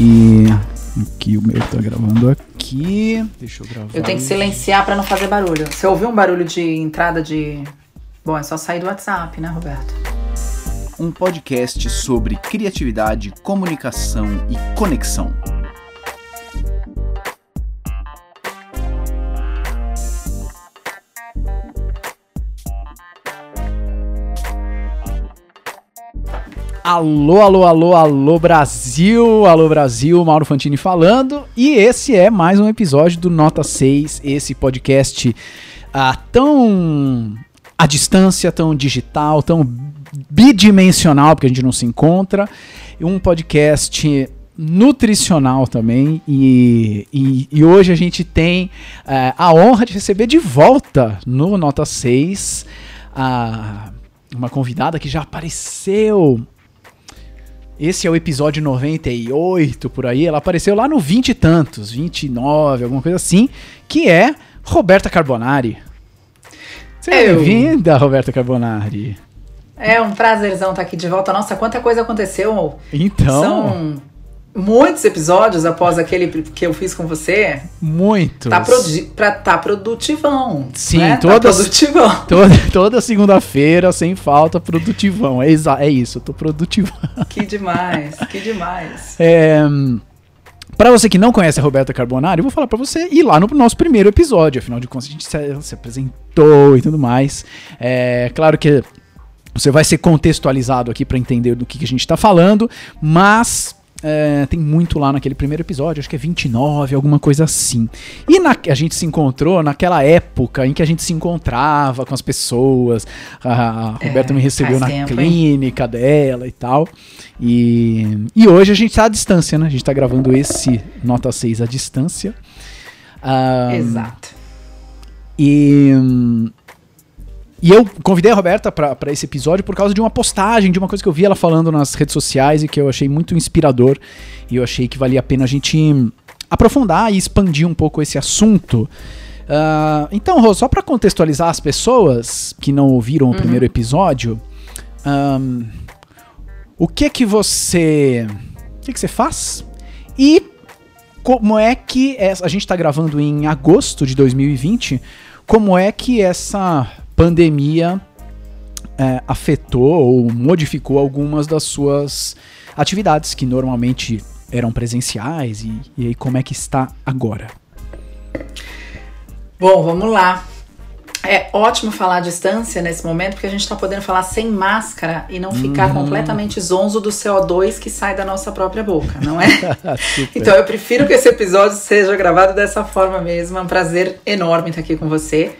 E aqui o meu tá gravando aqui. Deixa eu gravar. Eu tenho que silenciar para não fazer barulho. Você ouviu um barulho de entrada de. Bom, é só sair do WhatsApp, né, Roberto? Um podcast sobre criatividade, comunicação e conexão. Alô, alô, alô, alô Brasil, alô Brasil, Mauro Fantini falando. E esse é mais um episódio do Nota 6, esse podcast ah, tão à distância, tão digital, tão bidimensional, porque a gente não se encontra. Um podcast nutricional também. E, e, e hoje a gente tem eh, a honra de receber de volta no Nota 6 a uma convidada que já apareceu esse é o episódio 98 por aí. Ela apareceu lá no 20 e tantos, 29, alguma coisa assim, que é Roberta Carbonari. Seja bem-vinda, Roberta Carbonari. É um prazerzão estar aqui de volta. Nossa, quanta coisa aconteceu. Então. São muitos episódios após aquele que eu fiz com você. Muitos. Tá, pra, tá produtivão. Sim, né? toda, tá produtivão. Toda, toda segunda-feira, sem falta, produtivão. É, é isso, eu tô produtivão. Que demais, que demais. É. Para você que não conhece a Roberta Carbonari, eu vou falar para você ir lá no nosso primeiro episódio. Afinal de contas, a gente se, se apresentou e tudo mais. É claro que você vai ser contextualizado aqui para entender do que, que a gente está falando, mas é, tem muito lá naquele primeiro episódio, acho que é 29, alguma coisa assim. E na, a gente se encontrou naquela época em que a gente se encontrava com as pessoas. A, a é, Roberta me recebeu na tempo, clínica hein? dela e tal. E, e hoje a gente está à distância, né? A gente está gravando esse Nota 6 à distância. Um, Exato. E e eu convidei a Roberta para esse episódio por causa de uma postagem, de uma coisa que eu vi ela falando nas redes sociais e que eu achei muito inspirador. E eu achei que valia a pena a gente aprofundar e expandir um pouco esse assunto. Uh, então, Rô, só para contextualizar as pessoas que não ouviram o uhum. primeiro episódio, um, o que que você, o que que você faz e como é que é, a gente está gravando em agosto de 2020? Como é que essa pandemia é, afetou ou modificou algumas das suas atividades que normalmente eram presenciais e, e aí como é que está agora? Bom, vamos lá. É ótimo falar à distância nesse momento, porque a gente está podendo falar sem máscara e não ficar uhum. completamente zonzo do CO2 que sai da nossa própria boca, não é? então eu prefiro que esse episódio seja gravado dessa forma mesmo. É um prazer enorme estar aqui com você.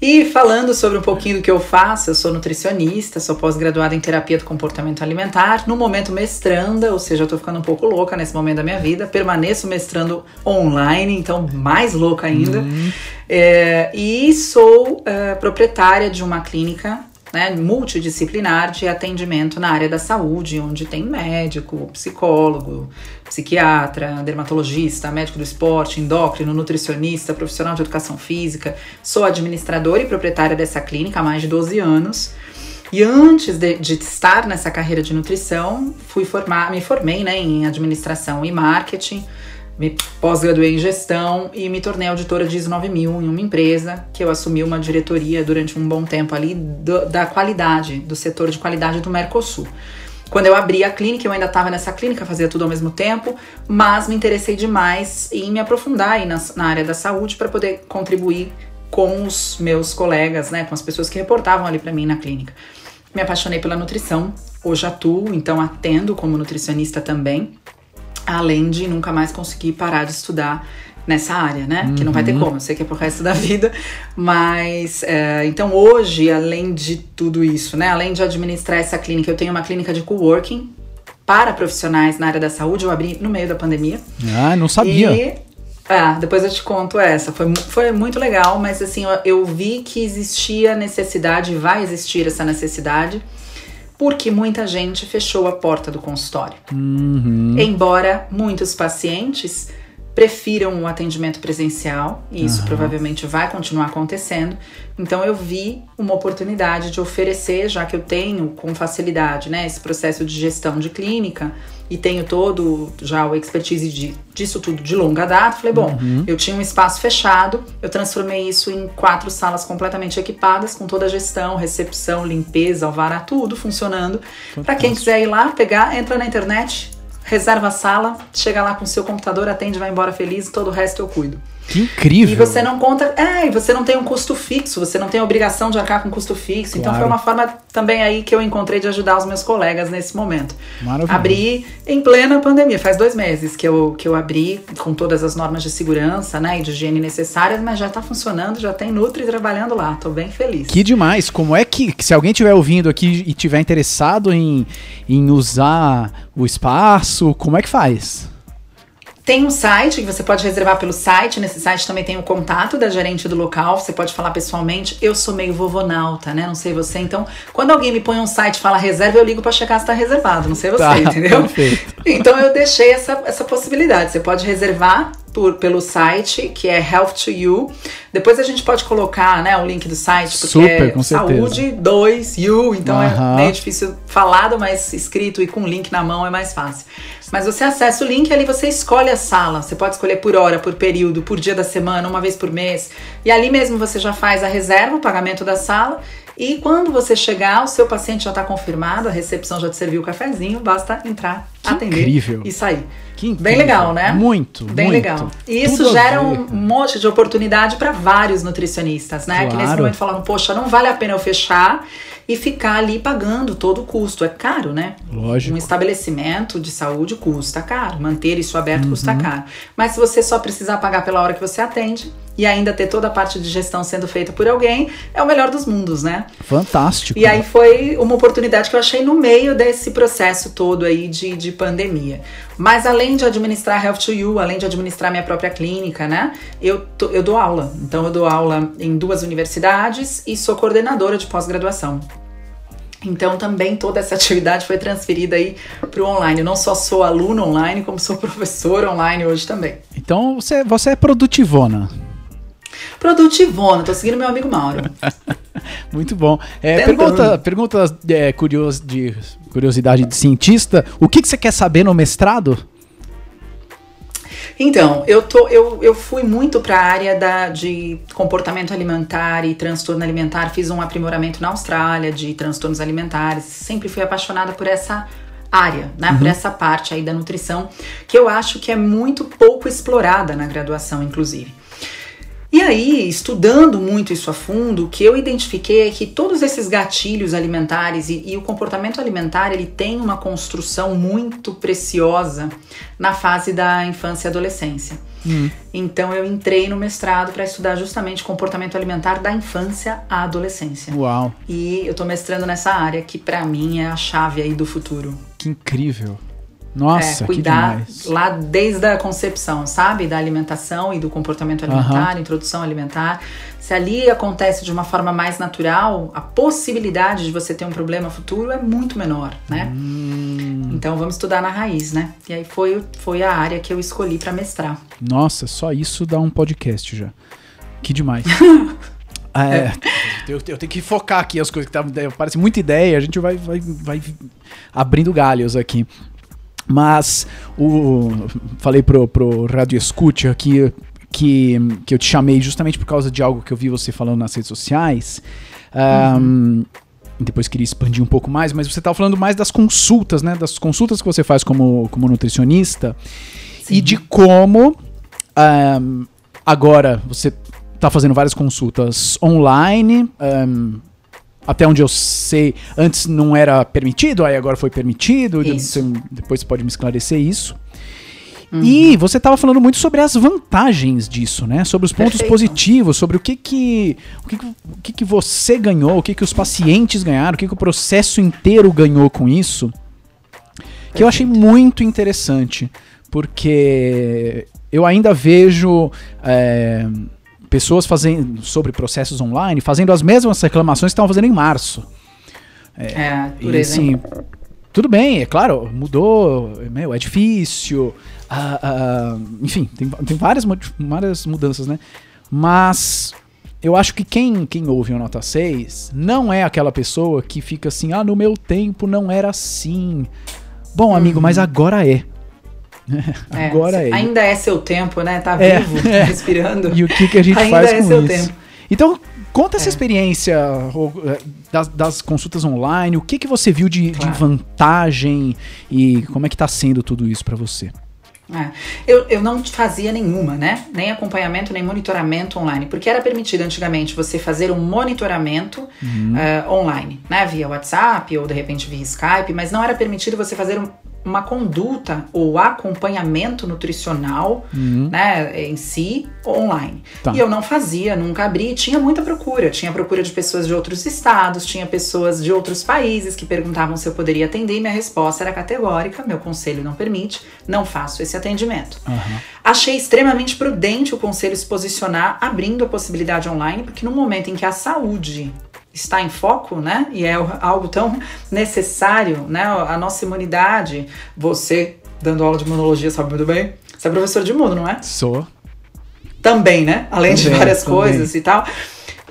E falando sobre um pouquinho do que eu faço, eu sou nutricionista, sou pós-graduada em terapia do comportamento alimentar, no momento mestranda, ou seja, eu tô ficando um pouco louca nesse momento da minha vida, permaneço mestrando online, então mais louca ainda. Uhum. É, e sou é, proprietária de uma clínica né, multidisciplinar de atendimento na área da saúde, onde tem médico, psicólogo, psiquiatra, dermatologista, médico do esporte, endócrino, nutricionista, profissional de educação física. Sou administradora e proprietária dessa clínica há mais de 12 anos. E antes de, de estar nessa carreira de nutrição, fui formar, me formei né, em administração e marketing me pós-graduei em gestão e me tornei auditora de ISO 9000 em uma empresa que eu assumi uma diretoria durante um bom tempo ali do, da qualidade, do setor de qualidade do Mercosul. Quando eu abri a clínica, eu ainda estava nessa clínica, fazia tudo ao mesmo tempo, mas me interessei demais em me aprofundar aí na, na área da saúde para poder contribuir com os meus colegas, né, com as pessoas que reportavam ali para mim na clínica. Me apaixonei pela nutrição, hoje atuo, então atendo como nutricionista também além de nunca mais conseguir parar de estudar nessa área, né? Uhum. Que não vai ter uhum. como, eu sei que é pro resto da vida, mas é, então hoje, além de tudo isso, né? Além de administrar essa clínica, eu tenho uma clínica de coworking para profissionais na área da saúde, eu abri no meio da pandemia. Ah, não sabia. E, ah, depois eu te conto essa. Foi, foi muito legal, mas assim, eu, eu vi que existia necessidade, vai existir essa necessidade porque muita gente fechou a porta do consultório. Uhum. Embora muitos pacientes prefiram um atendimento presencial, e isso Aham. provavelmente vai continuar acontecendo. Então eu vi uma oportunidade de oferecer, já que eu tenho com facilidade, né, esse processo de gestão de clínica e tenho todo já o expertise de, disso tudo de longa data. Falei, bom, eu tinha um espaço fechado, eu transformei isso em quatro salas completamente equipadas, com toda a gestão, recepção, limpeza, alvará, tudo funcionando. Para quem quiser ir lá, pegar, entra na internet, reserva a sala, chega lá com o seu computador, atende, vai embora feliz, todo o resto eu cuido. Que incrível. E você não conta, é, e você não tem um custo fixo, você não tem a obrigação de arcar com custo fixo. Então Claro. foi uma forma também aí que eu encontrei de ajudar os meus colegas nesse momento. Maravilhoso. Abri em plena pandemia, faz dois meses que eu, que eu abri com todas as normas de segurança, né, e de higiene necessárias, mas já tá funcionando, já tem Nutri trabalhando lá, tô bem feliz. Que demais. Como é que, que se alguém estiver ouvindo aqui e tiver interessado em, em usar o espaço, como é que faz? Tem um site que você pode reservar pelo site. Nesse site também tem o contato da gerente do local. Você pode falar pessoalmente. Eu sou meio vovonauta, né? Não sei você. Então, quando alguém me põe um site e fala reserva, eu ligo pra checar se tá reservado. Não sei você, Tá, entendeu? perfeito. Então eu deixei essa, essa possibilidade. Você pode reservar por, pelo site, que é Health to You. Depois a gente pode colocar né, o link do site, porque Super, é saúde 2 You. Então Aham. é meio difícil falado, mas escrito e com link na mão é mais fácil. Mas você acessa o link e ali você escolhe a sala. Você pode escolher por hora, por período, por dia da semana, uma vez por mês. E ali mesmo você já faz a reserva, o pagamento da sala. E quando você chegar, o seu paciente já está confirmado, a recepção já te serviu o cafezinho, basta entrar, Que atender incrível. e sair. Que incrível. Bem legal, né? Muito, Bem muito. legal. E isso Tudo gera um monte de oportunidade para vários nutricionistas, né? Que nesse Claro. momento falam, poxa, não vale a pena eu fechar e ficar ali pagando todo o custo. É caro, né? Lógico. Um estabelecimento de saúde custa caro. Manter isso aberto custa Uhum. caro. Mas se você só precisar pagar pela hora que você atende e ainda ter toda a parte de gestão sendo feita por alguém, é o melhor dos mundos, né? Fantástico. E aí foi uma oportunidade que eu achei no meio desse processo todo aí de, de pandemia. Mas além de administrar Health to You, além de administrar minha própria clínica, né? Eu, eu dou aula. Então eu dou aula em duas universidades e sou coordenadora de pós-graduação. Então também toda essa atividade foi transferida aí para o online. Eu não só sou aluna online, como sou professora online hoje também. Então você, você é produtivona. Produtivona, tô seguindo meu amigo Mauro. Muito bom. É, pergunta pergunta é, curios, de curiosidade de cientista. O que, que você quer saber no mestrado? Então, eu, tô, eu, eu fui muito para a área da, de comportamento alimentar e transtorno alimentar. Fiz um aprimoramento na Austrália de transtornos alimentares. Sempre fui apaixonada por essa área, né? Por essa parte aí da nutrição, que eu acho que é muito pouco explorada na graduação, inclusive. E aí, estudando muito isso a fundo, o que eu identifiquei é que todos esses gatilhos alimentares e, e o comportamento alimentar, ele tem uma construção muito preciosa na fase da infância e adolescência. Então eu entrei no mestrado para estudar justamente comportamento alimentar da infância à adolescência. Uau, E eu tô mestrando nessa área que para mim é a chave aí do futuro. que incrível. Nossa, é, cuidar demais. lá desde a concepção, sabe? Da alimentação e do comportamento alimentar, introdução alimentar. Se ali acontece de uma forma mais natural, a possibilidade de você ter um problema futuro é muito menor, né? Hum. Então vamos estudar na raiz, né? E aí foi, foi a área que eu escolhi para mestrar. Nossa, só isso dá um podcast já. Que demais. É, eu, eu tenho que focar aqui as coisas que tá, parece muita ideia, a gente vai, vai, vai abrindo galhos aqui. Mas o falei pro, pro Radio Escute aqui que, que eu te chamei justamente por causa de algo que eu vi você falando nas redes sociais. Ahn, depois queria expandir um pouco mais, mas você estava falando mais das consultas, né? Das consultas que você faz como, como nutricionista e de como ahn, agora você está fazendo várias consultas online. ahn, até onde eu sei, antes não era permitido, aí agora foi permitido. Isso. Depois você pode me esclarecer isso. E você estava falando muito sobre as vantagens disso, né? Sobre os pontos Perfeito. positivos, sobre o que que, o que, que, o que que você ganhou, o que que os pacientes ganharam, o que que o processo inteiro ganhou com isso. Que eu achei muito interessante, porque eu ainda vejo é, pessoas fazendo sobre processos online, fazendo as mesmas reclamações que estavam fazendo em março. É, por E, assim, tudo bem, é claro, mudou, meu, é difícil, uh, uh, enfim, tem, tem várias, várias mudanças, né? Mas eu acho que quem, quem ouve o Nota 6 não é aquela pessoa que fica assim, ah, no meu tempo não era assim. Bom, amigo, uhum. mas agora é. É agora é. Ainda é seu tempo, né? Tá é, vivo, é. respirando. E o que, que a gente ainda faz é com seu isso? Tempo. Então, conta essa é. experiência é, das, das, consultas online, o que, que você viu de, claro. de vantagem e como é que tá sendo tudo isso para você? É. Eu, eu não fazia nenhuma, né? Nem acompanhamento, nem monitoramento online, porque era permitido antigamente você fazer um monitoramento uhum. uh, online, né? Via WhatsApp ou de repente via Skype, mas não era permitido você fazer um, uma conduta ou acompanhamento nutricional, uhum. né, em si, online. Tá. E eu não fazia, nunca abri, tinha muita procura, tinha procura de pessoas de outros estados, tinha pessoas de outros países que perguntavam se eu poderia atender e minha resposta era categórica, meu conselho não permite, não faço esse atendimento. Uhum. Achei extremamente prudente o conselho se posicionar abrindo a possibilidade online, porque no momento em que a saúde está em foco, né? E é algo tão necessário, né? A nossa imunidade. Você, dando aula de imunologia, sabe muito bem. Você é professor de imuno, não é? Sou. Também, né? Além também, de várias também. coisas e tal.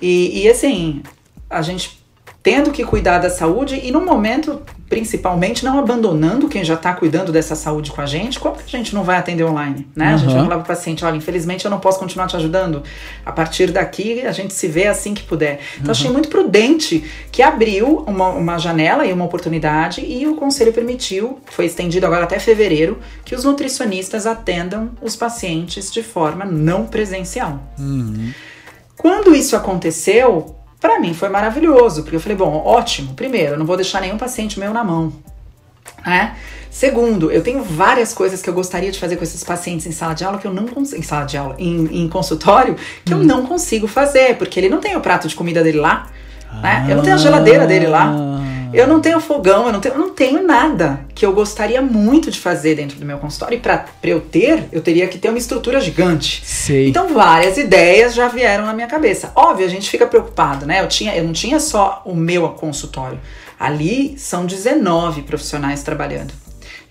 E, e assim, a gente tendo que cuidar da saúde e no momento principalmente não abandonando quem já está cuidando dessa saúde com a gente, como que a gente não vai atender online, né? Uhum. A gente vai falar para o paciente, olha, infelizmente eu não posso continuar te ajudando. A partir daqui a gente se vê assim que puder. Então uhum. achei muito prudente que abriu uma, uma janela e uma oportunidade e o conselho permitiu, foi estendido agora até fevereiro, que os nutricionistas atendam os pacientes de forma não presencial. Uhum. Quando isso aconteceu, para mim foi maravilhoso, porque eu falei, bom, ótimo. Primeiro, eu não vou deixar nenhum paciente meu na mão. Né? Segundo, eu tenho várias coisas que eu gostaria de fazer com esses pacientes em sala de aula que eu não consigo. Em sala de aula, em, em consultório, que hum. eu não consigo fazer, porque ele não tem o prato de comida dele lá. Ah. Né? Eu não tenho a geladeira dele lá. Eu não tenho fogão, eu não tenho, eu não tenho nada que eu gostaria muito de fazer dentro do meu consultório. E para eu ter, eu teria que ter uma estrutura gigante. Sei. Então várias ideias já vieram na minha cabeça. Óbvio, a gente fica preocupado, né? Eu, tinha, eu não tinha só o meu consultório. Ali são 19 profissionais trabalhando.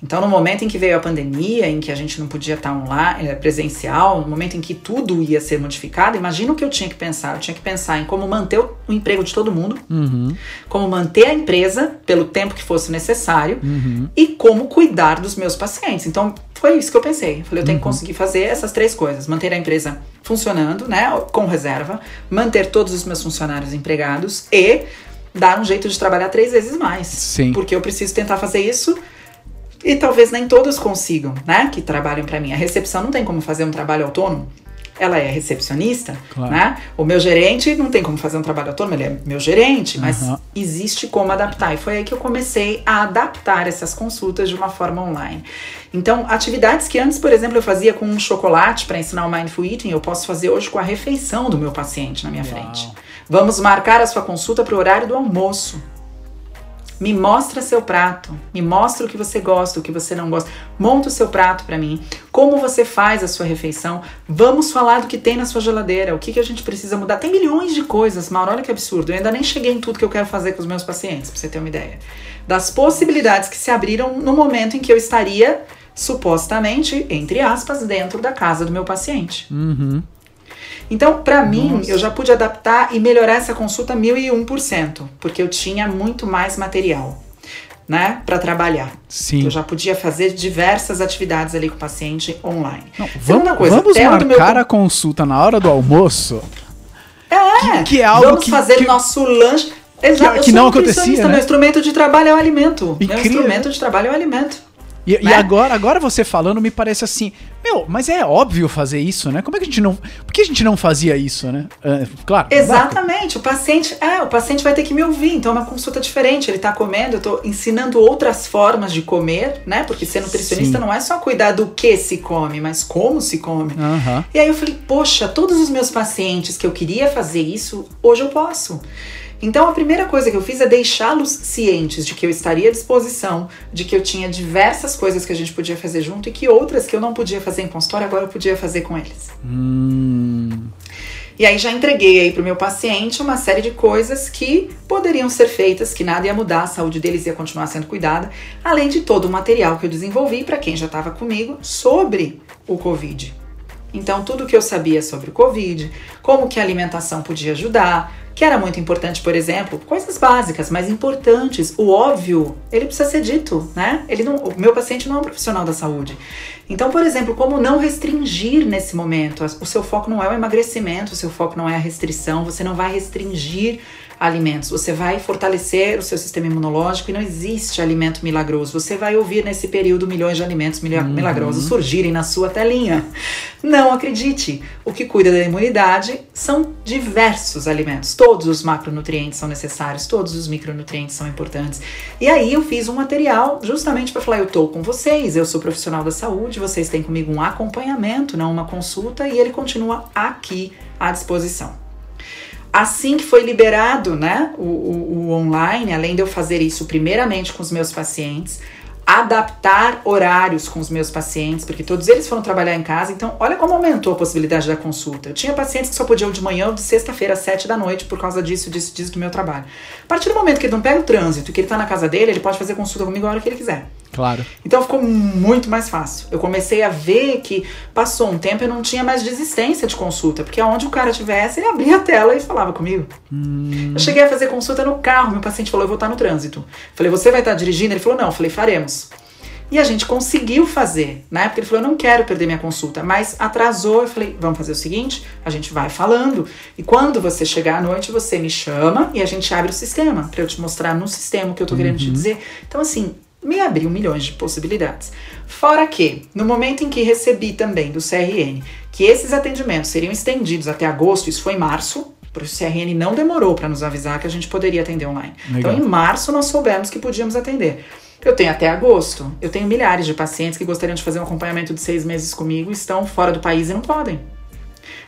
Então, no momento em que veio a pandemia, em que a gente não podia estar online, eh, presencial, no momento em que tudo ia ser modificado, imagina o que eu tinha que pensar. Eu tinha que pensar em como manter o, emprego de todo mundo, uhum. como manter a empresa pelo tempo que fosse necessário uhum. e como cuidar dos meus pacientes. Então, foi isso que eu pensei. Eu falei, eu tenho uhum. que conseguir fazer essas três coisas: manter a empresa funcionando, né, com reserva, manter todos os meus funcionários empregados e dar um jeito de trabalhar três vezes mais. Sim. Porque eu preciso tentar fazer isso e talvez nem todos consigam, né? Que trabalham para mim. A recepção não tem como fazer um trabalho autônomo. Ela é recepcionista, claro. né? O meu gerente não tem como fazer um trabalho autônomo, ele é meu gerente, mas uhum. existe como adaptar. E foi aí que eu comecei a adaptar essas consultas de uma forma online. Então, atividades que antes, por exemplo, eu fazia com um chocolate para ensinar o mindful eating, eu posso fazer hoje com a refeição do meu paciente na minha Uau. frente. Vamos marcar a sua consulta para o horário do almoço. Me mostra seu prato, me mostra o que você gosta, o que você não gosta. Monta o seu prato para mim. Como você faz a sua refeição? Vamos falar do que tem na sua geladeira, o que, que a gente precisa mudar. Tem milhões de coisas, Mauro, olha que absurdo. Eu ainda nem cheguei em tudo que eu quero fazer com os meus pacientes, pra você ter uma ideia. Das possibilidades que se abriram no momento em que eu estaria supostamente, entre aspas, dentro da casa do meu paciente. Uhum. Então, para mim, eu já pude adaptar e melhorar essa consulta mil e um por cento, porque eu tinha muito mais material. Né, para trabalhar. Sim. Eu já podia fazer diversas atividades ali com o paciente online. Não, vamos coisa, vamos marcar meu... a consulta na hora do almoço. É, que, que é algo vamos que, fazer que... nosso lanche. Exato, que, que não acontecia. Né? Meu instrumento de trabalho é o alimento. Incrível. Meu instrumento de trabalho é o alimento. E, né? e, agora, agora você falando me parece assim, meu, mas é óbvio fazer isso, né? Como é que a gente não, por que a gente não fazia isso, né? Uh, claro. Exatamente. O paciente, é, o paciente vai ter que me ouvir, então é uma consulta diferente. Ele tá comendo, eu tô ensinando outras formas de comer, né? Porque ser nutricionista Sim. não é só cuidar do que se come, mas como se come. Uhum. E aí eu falei, poxa, todos os meus pacientes que eu queria fazer isso, hoje eu posso. Então a primeira coisa que eu fiz é deixá-los cientes de que eu estaria à disposição, de que eu tinha diversas coisas que a gente podia fazer junto e que outras que eu não podia fazer em consultório agora eu podia fazer com eles. Hum. E aí já entreguei aí pro meu paciente uma série de coisas que poderiam ser feitas, que nada ia mudar, a saúde deles ia continuar sendo cuidada, além de todo o material que eu desenvolvi para quem já estava comigo sobre o Covid. Então, tudo que eu sabia sobre o Covid, como que a alimentação podia ajudar, que era muito importante, por exemplo, coisas básicas, mas importantes. O óbvio, ele precisa ser dito, né? Ele não, o meu paciente não é um profissional da saúde. Então, por exemplo, como não restringir nesse momento? O seu foco não é o emagrecimento, o seu foco não é a restrição, você não vai restringir alimentos. Você vai fortalecer o seu sistema imunológico e não existe alimento milagroso. Você vai ouvir nesse período milhões de alimentos uhum. milagrosos surgirem na sua telinha. Não acredite. O que cuida da imunidade são diversos alimentos. Todos os macronutrientes são necessários, todos os micronutrientes são importantes. E aí eu fiz um material justamente para falar: eu estou com vocês, eu sou profissional da saúde, vocês têm comigo um acompanhamento, não uma consulta, e ele continua aqui à disposição assim que foi liberado né, o, o, o, online, além de eu fazer isso primeiramente com os meus pacientes, adaptar horários com os meus pacientes, porque todos eles foram trabalhar em casa, então olha como aumentou a possibilidade da consulta. Eu tinha pacientes que só podiam de manhã ou de sexta-feira às sete da noite por causa disso, disso, disso do meu trabalho. A partir do momento que ele não pega o trânsito e que ele está na casa dele, ele pode fazer consulta comigo a hora que ele quiser. Claro. Então ficou muito mais fácil. Eu comecei a ver que passou um tempo e não tinha mais desistência de consulta, porque aonde o cara tivesse, ele abria a tela e falava comigo. Hum. Eu cheguei a fazer consulta no carro, meu paciente falou: Eu vou estar no trânsito. Falei: Você vai estar dirigindo? Ele falou: Não. Eu falei: Faremos. E a gente conseguiu fazer, né? Porque ele falou: Eu não quero perder minha consulta, mas atrasou. Eu falei: Vamos fazer o seguinte: a gente vai falando, e quando você chegar à noite, você me chama e a gente abre o sistema, para eu te mostrar no sistema o que eu tô querendo te uhum. dizer. Então, assim, me abriu milhões de possibilidades. Fora que, no momento em que recebi também do CRN que esses atendimentos seriam estendidos até agosto, isso foi em março, porque o CRN não demorou para nos avisar que a gente poderia atender online. Legal. Então, em março, nós soubemos que podíamos atender. Eu tenho até agosto. Eu tenho milhares de pacientes que gostariam de fazer um acompanhamento de seis meses comigo, estão fora do país e não podem.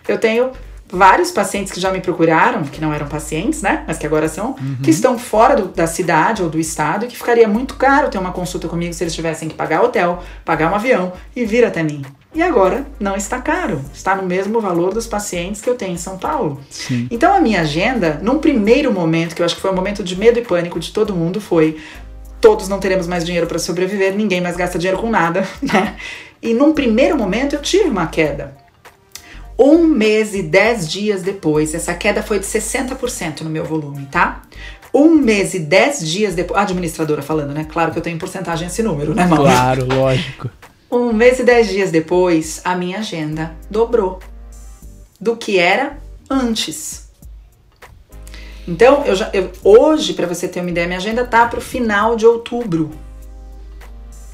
Eu tenho vários pacientes que já me procuraram, que não eram pacientes, né? Mas que agora são, uhum. que estão fora do, da cidade ou do estado e que ficaria muito caro ter uma consulta comigo se eles tivessem que pagar hotel, pagar um avião e vir até mim. E agora não está caro, está no mesmo valor dos pacientes que eu tenho em São Paulo. Sim. Então a minha agenda, num primeiro momento, que eu acho que foi um momento de medo e pânico de todo mundo, foi todos não teremos mais dinheiro para sobreviver, ninguém mais gasta dinheiro com nada, né? E num primeiro momento eu tive uma queda um mês e dez dias depois, essa queda foi de 60% no meu volume, tá? Um mês e dez dias depois. A administradora falando, né? Claro que eu tenho em porcentagem esse número, né, Mauro? Claro, lógico. Um mês e dez dias depois, a minha agenda dobrou do que era antes. Então, eu já, eu, hoje, para você ter uma ideia, minha agenda tá para o final de outubro.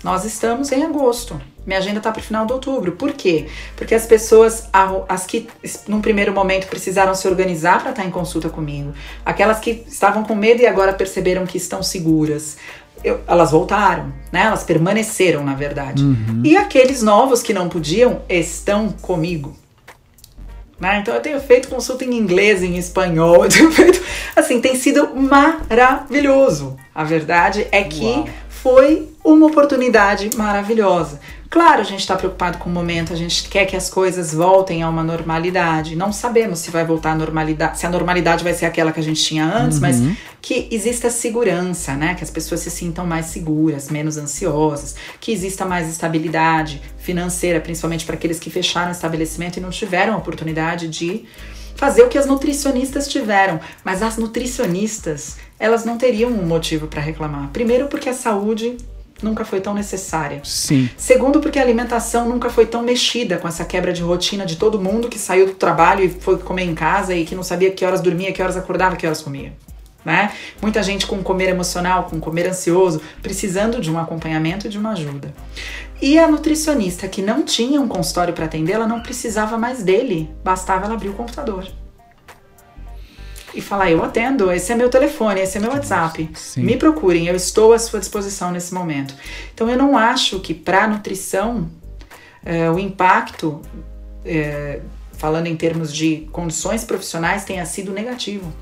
Nós estamos em agosto. Minha agenda tá para o final de outubro. Por quê? Porque as pessoas, as que num primeiro momento precisaram se organizar para estar em consulta comigo, aquelas que estavam com medo e agora perceberam que estão seguras, eu, elas voltaram, né? Elas permaneceram, na verdade. Uhum. E aqueles novos que não podiam estão comigo. Né? Então eu tenho feito consulta em inglês, em espanhol, eu tenho feito, assim, tem sido maravilhoso. A verdade é que Uau. Foi uma oportunidade maravilhosa. Claro, a gente está preocupado com o momento, a gente quer que as coisas voltem a uma normalidade. Não sabemos se vai voltar à normalidade, se a normalidade vai ser aquela que a gente tinha antes, uhum. mas que exista segurança, né? Que as pessoas se sintam mais seguras, menos ansiosas, que exista mais estabilidade financeira, principalmente para aqueles que fecharam o estabelecimento e não tiveram a oportunidade de fazer o que as nutricionistas tiveram. Mas as nutricionistas, elas não teriam um motivo para reclamar. Primeiro, porque a saúde nunca foi tão necessária. Sim. Segundo, porque a alimentação nunca foi tão mexida com essa quebra de rotina de todo mundo que saiu do trabalho e foi comer em casa e que não sabia que horas dormia, que horas acordava, que horas comia. Né? Muita gente com comer emocional, com comer ansioso, precisando de um acompanhamento e de uma ajuda. E a nutricionista que não tinha um consultório para atender, ela não precisava mais dele, bastava ela abrir o computador e falar: Eu atendo, esse é meu telefone, esse é meu WhatsApp. Sim. Me procurem, eu estou à sua disposição nesse momento. Então, eu não acho que para a nutrição é, o impacto, é, falando em termos de condições profissionais, tenha sido negativo.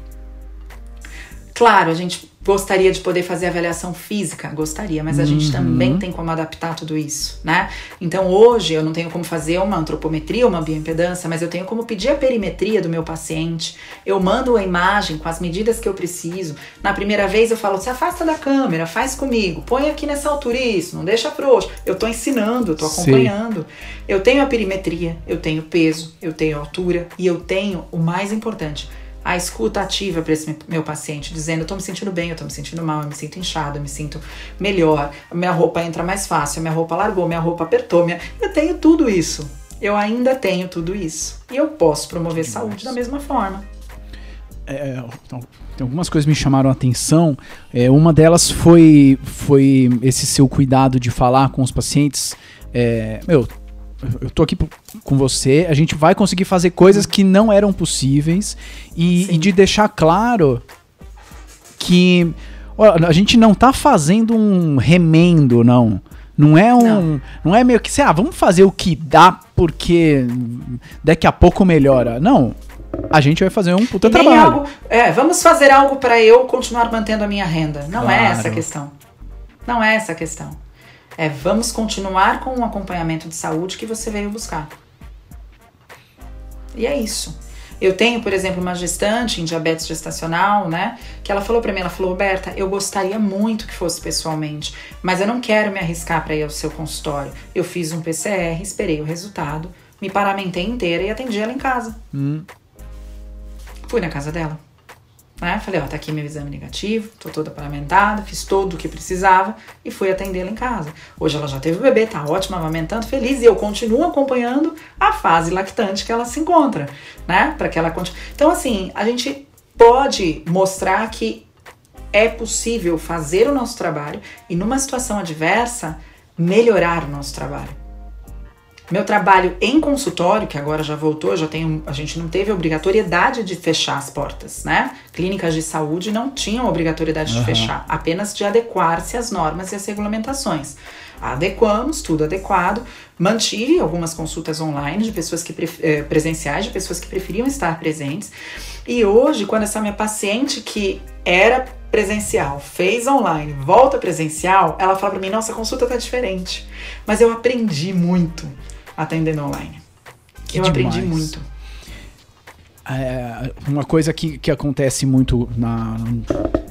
Claro, a gente Gostaria de poder fazer avaliação física? Gostaria, mas a uhum. gente também tem como adaptar tudo isso, né? Então hoje eu não tenho como fazer uma antropometria, uma bioimpedância, mas eu tenho como pedir a perimetria do meu paciente. Eu mando a imagem com as medidas que eu preciso. Na primeira vez eu falo, se afasta da câmera, faz comigo, põe aqui nessa altura isso, não deixa frouxo. Eu tô ensinando, eu tô acompanhando. Sim. Eu tenho a perimetria, eu tenho peso, eu tenho altura e eu tenho o mais importante, a escuta ativa para esse meu paciente, dizendo: eu tô me sentindo bem, eu tô me sentindo mal, eu me sinto inchado, eu me sinto melhor, a minha roupa entra mais fácil, a minha roupa largou, minha roupa apertou, minha... eu tenho tudo isso. Eu ainda tenho tudo isso. E eu posso promover saúde da mesma forma. É, então, tem algumas coisas que me chamaram a atenção. É, uma delas foi, foi esse seu cuidado de falar com os pacientes. É, meu, eu tô aqui com você, a gente vai conseguir fazer coisas que não eram possíveis e, e de deixar claro que ó, a gente não tá fazendo um remendo, não. Não é um. Não, não é meio que, sei, ah, vamos fazer o que dá porque daqui a pouco melhora. Não. A gente vai fazer um puta e trabalho. Algo, é, vamos fazer algo para eu continuar mantendo a minha renda. Não claro. é essa a questão. Não é essa a questão. É vamos continuar com o acompanhamento de saúde que você veio buscar. E é isso. Eu tenho, por exemplo, uma gestante em diabetes gestacional, né? Que ela falou para mim, ela falou, Roberta, eu gostaria muito que fosse pessoalmente, mas eu não quero me arriscar para ir ao seu consultório. Eu fiz um PCR, esperei o resultado, me paramentei inteira e atendi ela em casa. Hum. Fui na casa dela. Né? Falei, ó, tá aqui meu exame negativo, tô toda paramentada, fiz tudo o que precisava e fui atendê-la em casa. Hoje ela já teve o bebê, tá ótima, amamentando, feliz, e eu continuo acompanhando a fase lactante que ela se encontra, né? Para que ela continue. Então, assim, a gente pode mostrar que é possível fazer o nosso trabalho e, numa situação adversa, melhorar o nosso trabalho. Meu trabalho em consultório, que agora já voltou, já tenho, a gente não teve obrigatoriedade de fechar as portas, né? Clínicas de saúde não tinham obrigatoriedade uhum. de fechar, apenas de adequar-se às normas e às regulamentações. Adequamos, tudo adequado. Mantive algumas consultas online de pessoas que eh, presenciais, de pessoas que preferiam estar presentes. E hoje, quando essa minha paciente que era presencial, fez online, volta presencial, ela fala para mim: "Nossa, a consulta tá diferente". Mas eu aprendi muito atendendo online. Que eu demais. aprendi muito. É, uma coisa que, que acontece muito na,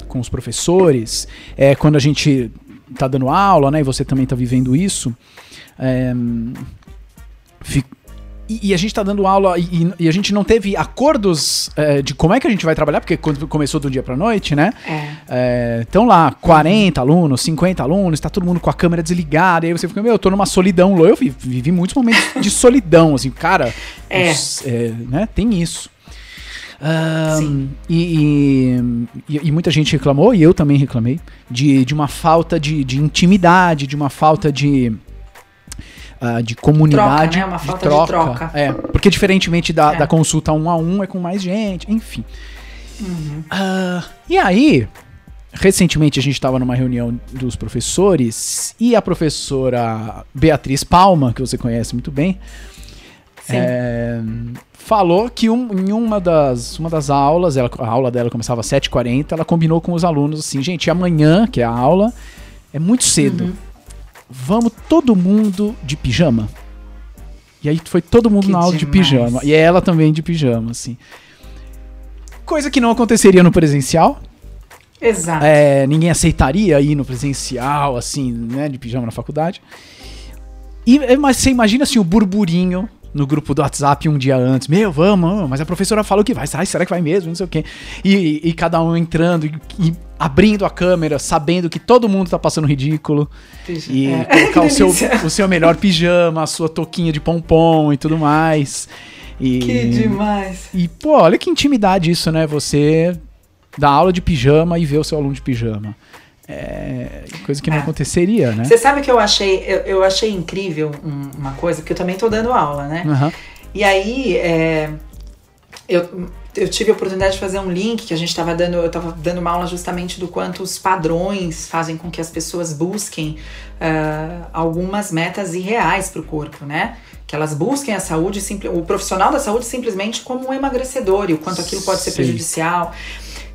com os professores é quando a gente está dando aula, né, e você também está vivendo isso, é, fica, e, e, a gente está dando aula e, e, a gente não teve acordos é, de como é que a gente vai trabalhar, porque quando começou do dia para noite, né? É. Então lá, 40 alunos, 50 alunos, está todo mundo com a câmera desligada, e aí você fica, meu, eu tô numa solidão. Eu vivi, vivi muitos momentos de solidão, assim, cara. É. Os, é, né? Tem isso. Um, e, e, e, muita gente reclamou, e eu também reclamei, de, de uma falta de, de intimidade, de uma falta de uh, de comunidade. Troca, né? Uma de falta troca. de troca. É, porque diferentemente da, é. da consulta um a um é com mais gente, enfim. Uhum. Uh, e aí, recentemente a gente estava numa reunião dos professores e a professora Beatriz Palma, que você conhece muito bem, é, falou que um, em uma das, uma das aulas, ela, a aula dela começava às 7h40, ela combinou com os alunos assim, gente, amanhã, que é a aula, é muito cedo. Uhum vamos todo mundo de pijama. E aí foi todo mundo que na aula demais. de pijama. E ela também de pijama, assim. Coisa que não aconteceria no presencial. Exato. É, ninguém aceitaria ir no presencial, assim, né, de pijama na faculdade. E, é, mas você imagina assim o burburinho no grupo do WhatsApp um dia antes. Meu, vamos, mas a professora falou que vai. Ai, será que vai mesmo? Não sei o quê. E, e cada um entrando e, e, abrindo a câmera, sabendo que todo mundo tá passando ridículo. E é. colocar o seu, o seu melhor pijama, a sua touquinha de pompom e tudo mais. E, que demais. E, pô, olha que intimidade isso, né? Você dar aula de pijama e ver o seu aluno de pijama. É coisa que não é. aconteceria, né? Você sabe que eu achei, eu, eu achei incrível uma coisa, porque eu também estou dando aula, né? Uhum. E aí, é, eu, eu tive a oportunidade de fazer um link que a gente estava dando, eu estava dando uma aula justamente do quanto os padrões fazem com que as pessoas busquem uh, algumas metas irreais para o corpo, né? Que elas busquem a saúde, o profissional da saúde simplesmente como um emagrecedor e o quanto aquilo pode ser Sim. prejudicial.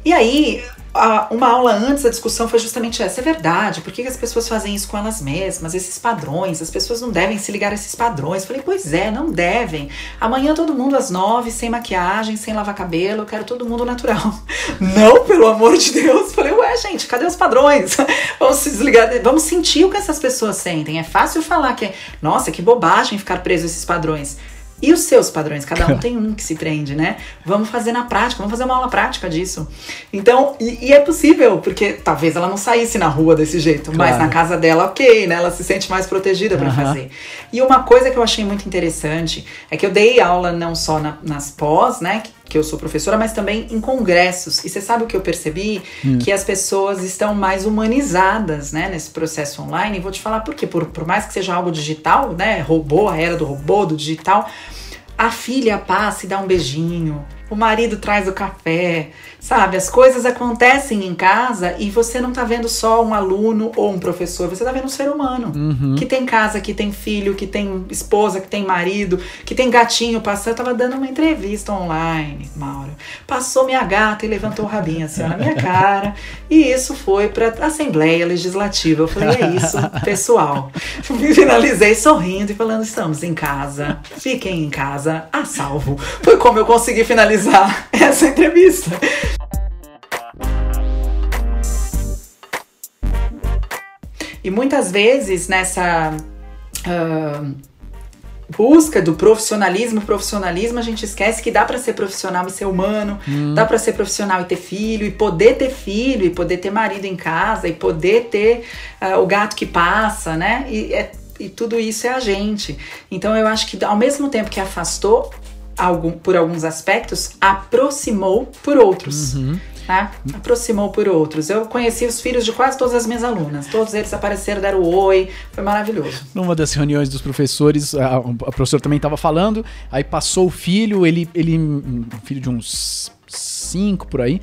E aí, a, uma aula antes, a discussão foi justamente essa. É verdade, por que, que as pessoas fazem isso com elas mesmas? Esses padrões, as pessoas não devem se ligar a esses padrões. Falei, pois é, não devem. Amanhã todo mundo às nove, sem maquiagem, sem lavar cabelo, eu quero todo mundo natural. Não, pelo amor de Deus. Falei, ué, gente, cadê os padrões? Vamos se desligar, vamos sentir o que essas pessoas sentem. É fácil falar que, nossa, que bobagem ficar preso a esses padrões. E os seus padrões? Cada um tem um que se prende, né? Vamos fazer na prática, vamos fazer uma aula prática disso. Então, e, e é possível, porque talvez ela não saísse na rua desse jeito, claro. mas na casa dela, ok, né? Ela se sente mais protegida para uhum. fazer. E uma coisa que eu achei muito interessante é que eu dei aula não só na, nas pós, né? Que eu sou professora, mas também em congressos. E você sabe o que eu percebi? Hum. Que as pessoas estão mais humanizadas, né, nesse processo online. E vou te falar por quê. Por, por mais que seja algo digital, né, robô, a era do robô, do digital, a filha passa e dá um beijinho, o marido traz o café, sabe? As coisas acontecem em casa e você não tá vendo só um aluno ou um professor, você tá vendo um ser humano uhum. que tem casa, que tem filho, que tem esposa, que tem marido, que tem gatinho passando. Eu tava dando uma entrevista online, Mauro. Passou minha gata e levantou o rabinho assim na minha cara. E isso foi pra Assembleia Legislativa. Eu falei, é isso, pessoal. Finalizei sorrindo e falando: estamos em casa, fiquem em casa, a salvo. Foi como eu consegui finalizar finalizar essa entrevista. E muitas vezes nessa uh, busca do profissionalismo, profissionalismo, a gente esquece que dá para ser profissional e ser humano, hum. dá para ser profissional e ter filho, e poder ter filho, e poder ter marido em casa, e poder ter uh, o gato que passa, né? E, é, e tudo isso é a gente. Então eu acho que ao mesmo tempo que afastou, algum, por alguns aspectos, aproximou por outros. Uhum. Tá? Aproximou por outros. Eu conheci os filhos de quase todas as minhas alunas. Todos eles apareceram, deram oi. Foi maravilhoso. Numa das reuniões dos professores, a, a professora também estava falando. Aí passou o filho, ele, ele, um filho de uns cinco por aí.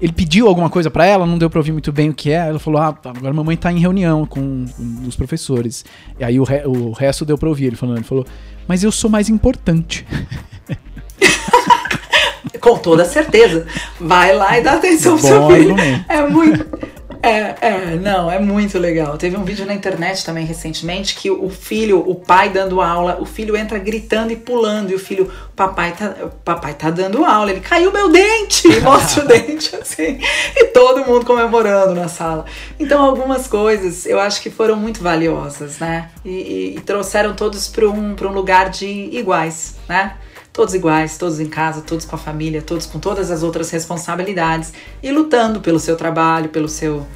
Ele pediu alguma coisa para ela, não deu pra ouvir muito bem o que é. Ela falou: Ah, agora a mamãe tá em reunião com, com os professores. E aí o, re, o resto deu pra ouvir ele falando. Ele falou: Mas eu sou mais importante. Com toda certeza. Vai lá e dá atenção pro seu filho. É muito. É, é, não, é muito legal. Teve um vídeo na internet também recentemente que o filho, o pai dando aula, o filho entra gritando e pulando, e o filho, papai tá, papai tá dando aula, ele caiu meu dente, mostra o dente assim, e todo mundo comemorando na sala. Então, algumas coisas eu acho que foram muito valiosas, né? E, e, e trouxeram todos para um, um lugar de iguais, né? Todos iguais, todos em casa, todos com a família, todos com todas as outras responsabilidades e lutando pelo seu trabalho, pelo seu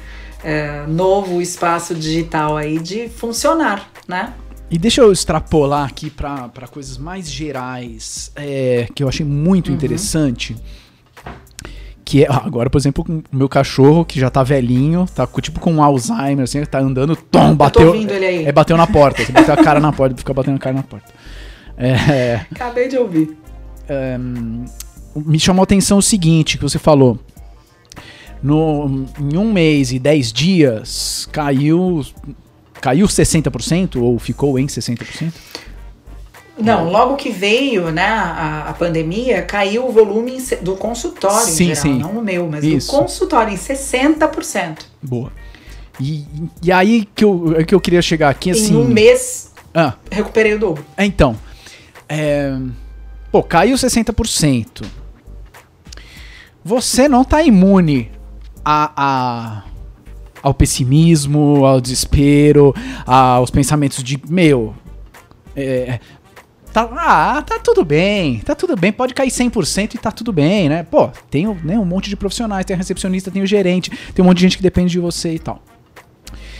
é, novo espaço digital aí de funcionar, né? E deixa eu extrapolar aqui para coisas mais gerais, é, que eu achei muito uhum. interessante. Que é, agora, por exemplo, o meu cachorro, que já tá velhinho, tá tipo com um Alzheimer, assim, tá andando, tom, bateu. É, bateu na porta, assim, bateu a cara na porta, fica batendo a cara na porta. É, Acabei de ouvir. É, me chamou a atenção o seguinte que você falou. No, em um mês e dez dias caiu caiu 60% ou ficou em 60%? Não, logo que veio né, a, a pandemia, caiu o volume do consultório sim, geral, sim. não o meu, mas Isso. do consultório em 60%. Boa. E, e aí que eu, que eu queria chegar aqui assim. Em um mês, ah. recuperei o dobro. Então, é, pô, caiu 60%. Você não tá imune a, a, ao pessimismo, ao desespero, aos pensamentos de, meu, é, tá, ah, tá tudo bem, tá tudo bem, pode cair 100% e tá tudo bem, né? Pô, tem né, um monte de profissionais, tem a recepcionista, tem o gerente, tem um monte de gente que depende de você e tal.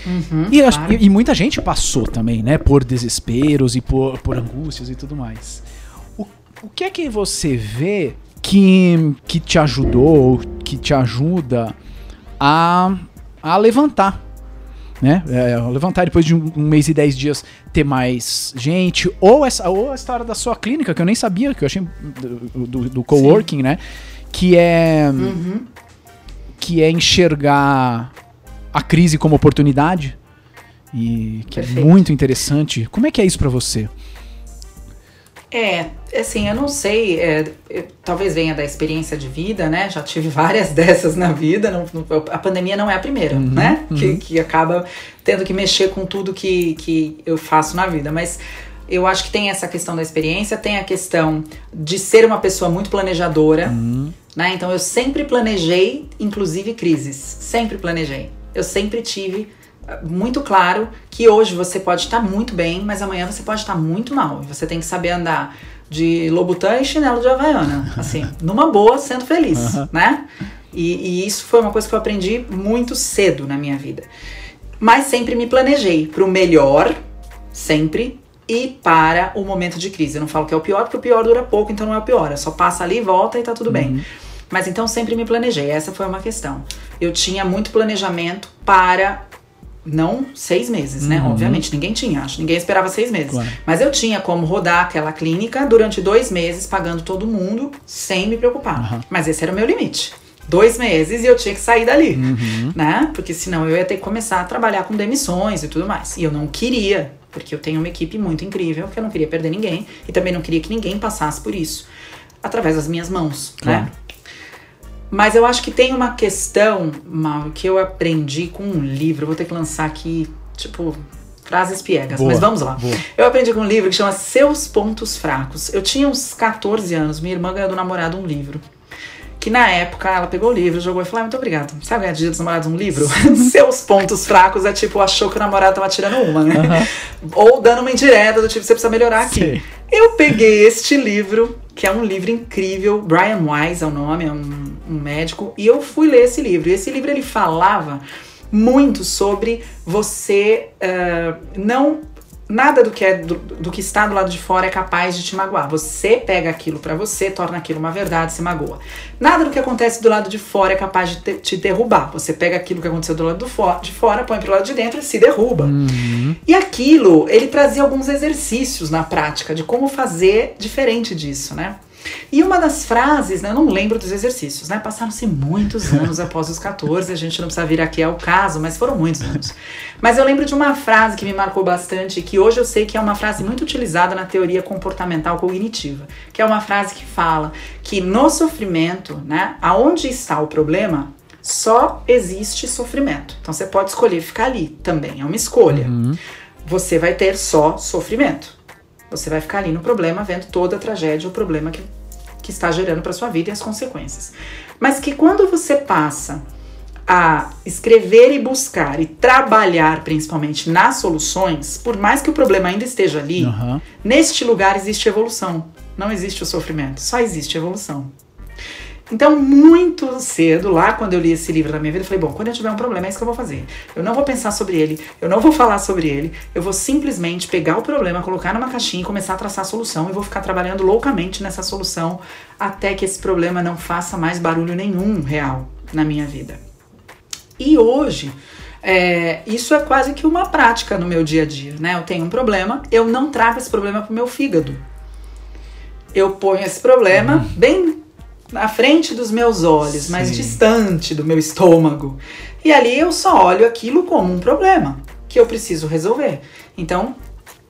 Uhum, e, claro. e, e, muita gente passou também, né? Por desesperos e por, por angústias e tudo mais. O, o que é que você vê que, que te ajudou, que te ajuda a, a levantar? Né? É, levantar depois de um, um, mês e dez dias ter mais gente, ou essa ou a história da sua clínica, que eu nem sabia, que eu achei do, do, do coworking, Sim. né? Que é. Uhum. Que é enxergar a crise como oportunidade e que é Perfeito. é muito interessante. Como é que é isso para você? É, assim, eu não sei, é, eu, talvez venha da experiência de vida, né? Já tive várias dessas na vida. Não, não, a pandemia não é a primeira, uhum, né? Uhum. Que, que acaba tendo que mexer com tudo que, que eu faço na vida. Mas eu acho que tem essa questão da experiência, tem a questão de ser uma pessoa muito planejadora, uhum. né? Então eu sempre planejei, inclusive crises. Sempre planejei. Eu sempre tive muito claro que hoje você pode estar muito bem, mas amanhã você pode estar muito mal. E você tem que saber andar de lobutã e chinelo de havaiana, assim, numa boa, sendo feliz, uhum. né? E, e, isso foi uma coisa que eu aprendi muito cedo na minha vida. Mas sempre me planejei para o melhor, sempre, e para o momento de crise. Eu não falo que é o pior, porque o pior dura pouco, então não é o pior. É só passa ali, volta e tá tudo uhum. bem. Mas então sempre me planejei, essa foi uma questão. Eu tinha muito planejamento para não seis meses, né? Uhum. Obviamente, ninguém tinha, acho. Ninguém esperava seis meses. Claro. Mas eu tinha como rodar aquela clínica durante dois meses, pagando todo mundo, sem me preocupar. Uhum. Mas esse era o meu limite. Dois meses e eu tinha que sair dali, uhum. né? Porque senão eu ia ter que começar a trabalhar com demissões e tudo mais. E eu não queria, porque eu tenho uma equipe muito incrível, que eu não queria perder ninguém. E também não queria que ninguém passasse por isso através das minhas mãos, né? claro. né? Mas eu acho que tem uma questão, Mal, que eu aprendi com um livro. Vou ter que lançar aqui, tipo, frases piegas. Boa, mas vamos lá. Boa. Eu aprendi com um livro que chama Seus Pontos Fracos. Eu tinha uns 14 anos, minha irmã ganhou do namorado um livro. Que na época ela pegou o livro, jogou e falou: ah, muito obrigado. Sabe ganhar de dia dos namorados um livro? Seus pontos fracos é tipo, achou que o namorado tava tirando uma, né? Ou dando uma indireta do tipo, você precisa melhorar aqui. Sim. Eu peguei este livro, que é um livro incrível, Brian Wise é o nome, é um, um médico, e eu fui ler esse livro. E esse livro ele falava muito sobre você uh, não nada do que é do, do, que está do lado de fora é capaz de te magoar. Você pega aquilo para você, torna aquilo uma verdade, se magoa. Nada do que acontece do lado de fora é capaz de te, te derrubar. Você pega aquilo que aconteceu do lado do for, de fora, põe pro lado de dentro e se derruba. Uhum. E aquilo, ele trazia alguns exercícios na prática de como fazer diferente disso, né? E uma das frases, né, eu não lembro dos exercícios, né? Passaram-se muitos anos após os 14, a gente não precisa vir aqui ao caso, mas foram muitos anos. Mas eu lembro de uma frase que me marcou bastante, que hoje eu sei que é uma frase muito utilizada na teoria comportamental cognitiva, que é uma frase que fala que no sofrimento, né, aonde está o problema, só existe sofrimento. Então você pode escolher ficar ali também, é uma escolha. Uhum. Você vai ter só sofrimento. Você vai ficar ali no problema, vendo toda a tragédia, o problema que, que está gerando para sua vida e as consequências. Mas que quando você passa a escrever e buscar e trabalhar principalmente nas soluções, por mais que o problema ainda esteja ali, uhum. neste lugar existe evolução. Não existe o sofrimento, só existe evolução. Então, muito cedo, lá quando eu li esse livro na minha vida, eu falei: bom, quando eu tiver um problema, é isso que eu vou fazer. Eu não vou pensar sobre ele, eu não vou falar sobre ele, eu vou simplesmente pegar o problema, colocar numa caixinha e começar a traçar a solução e vou ficar trabalhando loucamente nessa solução até que esse problema não faça mais barulho nenhum real na minha vida. E hoje, é, isso é quase que uma prática no meu dia a dia, né? Eu tenho um problema, eu não trago esse problema pro meu fígado. Eu ponho esse problema uhum. bem na frente dos meus olhos, Sim. mais distante do meu estômago. E ali eu só olho aquilo como um problema que eu preciso resolver. Então,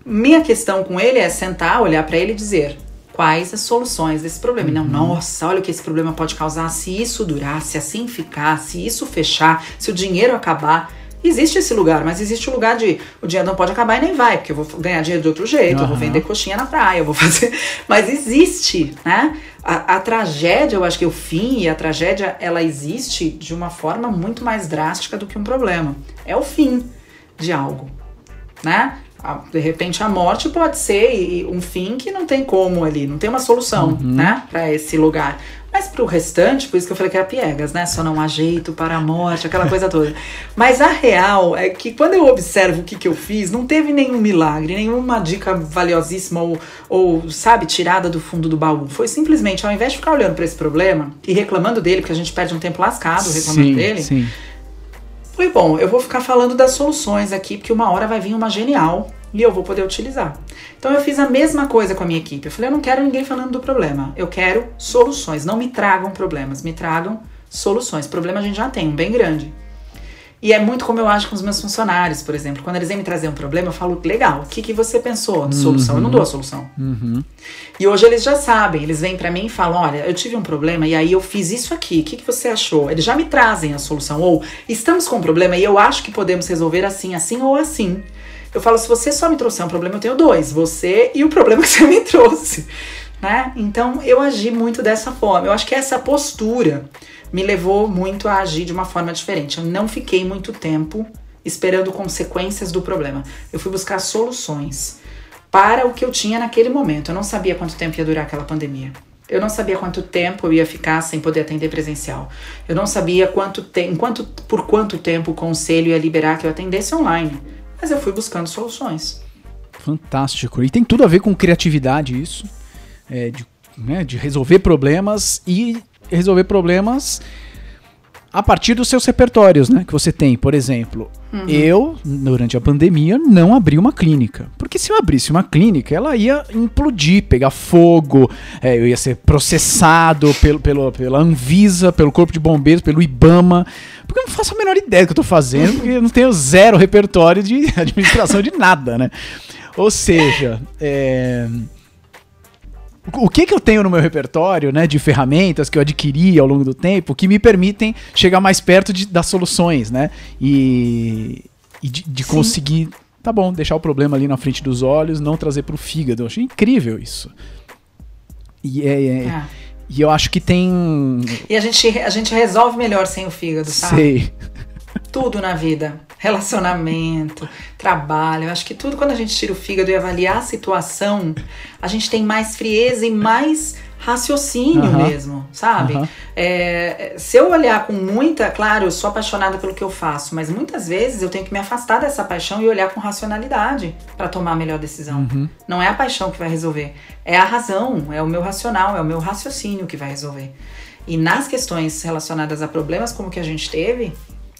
minha questão com ele é sentar, olhar para ele e dizer quais as soluções desse problema. Uhum. Não, nossa, olha o que esse problema pode causar se isso durar, se assim ficar, se isso fechar, se o dinheiro acabar. Existe esse lugar, mas existe o lugar de o dinheiro não pode acabar e nem vai, porque eu vou ganhar dinheiro de outro jeito, uhum. eu vou vender coxinha na praia, eu vou fazer. Mas existe, né? A, a, tragédia, eu acho que o fim e a tragédia, ela existe de uma forma muito mais drástica do que um problema. É o fim de algo, né? De repente a morte pode ser um fim que não tem como ali, não tem uma solução, uhum. né, para esse lugar. Mas pro restante, por isso que eu falei que era piegas, né? Só não há jeito para a morte, aquela coisa toda. Mas a real é que quando eu observo o que, que eu fiz, não teve nenhum milagre, nenhuma dica valiosíssima ou, ou, sabe, tirada do fundo do baú. Foi simplesmente, ao invés de ficar olhando para esse problema e reclamando dele, porque a gente perde um tempo lascado reclamando sim, dele. Sim Falei, bom, eu vou ficar falando das soluções aqui, porque uma hora vai vir uma genial e eu vou poder utilizar. Então eu fiz a mesma coisa com a minha equipe. Eu falei, eu não quero ninguém falando do problema, eu quero soluções. Não me tragam problemas, me tragam soluções. Problema a gente já tem, um bem grande. E é muito como eu acho com os meus funcionários, por exemplo. Quando eles vêm me trazer um problema, eu falo, legal, o que, que você pensou de solução? Uhum. Eu não dou a solução. Uhum. E hoje eles já sabem, eles vêm para mim e falam, olha, eu tive um problema e aí eu fiz isso aqui, o que, que você achou? Eles já me trazem a solução. Ou, estamos com um problema e eu acho que podemos resolver assim, assim ou assim. Eu falo, se você só me trouxer um problema, eu tenho dois. Você e o problema que você me trouxe. Né? Então, eu agi muito dessa forma. Eu acho que essa postura me levou muito a agir de uma forma diferente. Eu não fiquei muito tempo esperando consequências do problema. Eu fui buscar soluções para o que eu tinha naquele momento. Eu não sabia quanto tempo ia durar aquela pandemia. Eu não sabia quanto tempo eu ia ficar sem poder atender presencial. Eu não sabia quanto te por quanto tempo o conselho ia liberar que eu atendesse online. Mas eu fui buscando soluções. Fantástico. E tem tudo a ver com criatividade isso. É, de, né, de resolver problemas e resolver problemas a partir dos seus repertórios, né? Que você tem, por exemplo, uhum. eu, durante a pandemia, não abri uma clínica. Porque se eu abrisse uma clínica, ela ia implodir, pegar fogo, é, eu ia ser processado pelo, pelo, pela Anvisa, pelo Corpo de Bombeiros, pelo Ibama. Porque eu não faço a menor ideia do que eu tô fazendo, porque eu não tenho zero repertório de administração de nada, né? Ou seja, é o que, que eu tenho no meu repertório, né, de ferramentas que eu adquiri ao longo do tempo, que me permitem chegar mais perto de, das soluções, né, e, e de, de conseguir, tá bom, deixar o problema ali na frente dos olhos, não trazer para o fígado. Eu achei incrível isso. E é, é, é. E eu acho que tem. E a gente, a gente resolve melhor sem o fígado, sabe? Sei. Tudo na vida relacionamento, trabalho. Eu acho que tudo quando a gente tira o fígado e avaliar a situação, a gente tem mais frieza e mais raciocínio uhum. mesmo, sabe? Uhum. É, se eu olhar com muita, claro, eu sou apaixonada pelo que eu faço, mas muitas vezes eu tenho que me afastar dessa paixão e olhar com racionalidade para tomar a melhor decisão. Uhum. Não é a paixão que vai resolver, é a razão, é o meu racional, é o meu raciocínio que vai resolver. E nas questões relacionadas a problemas como que a gente teve,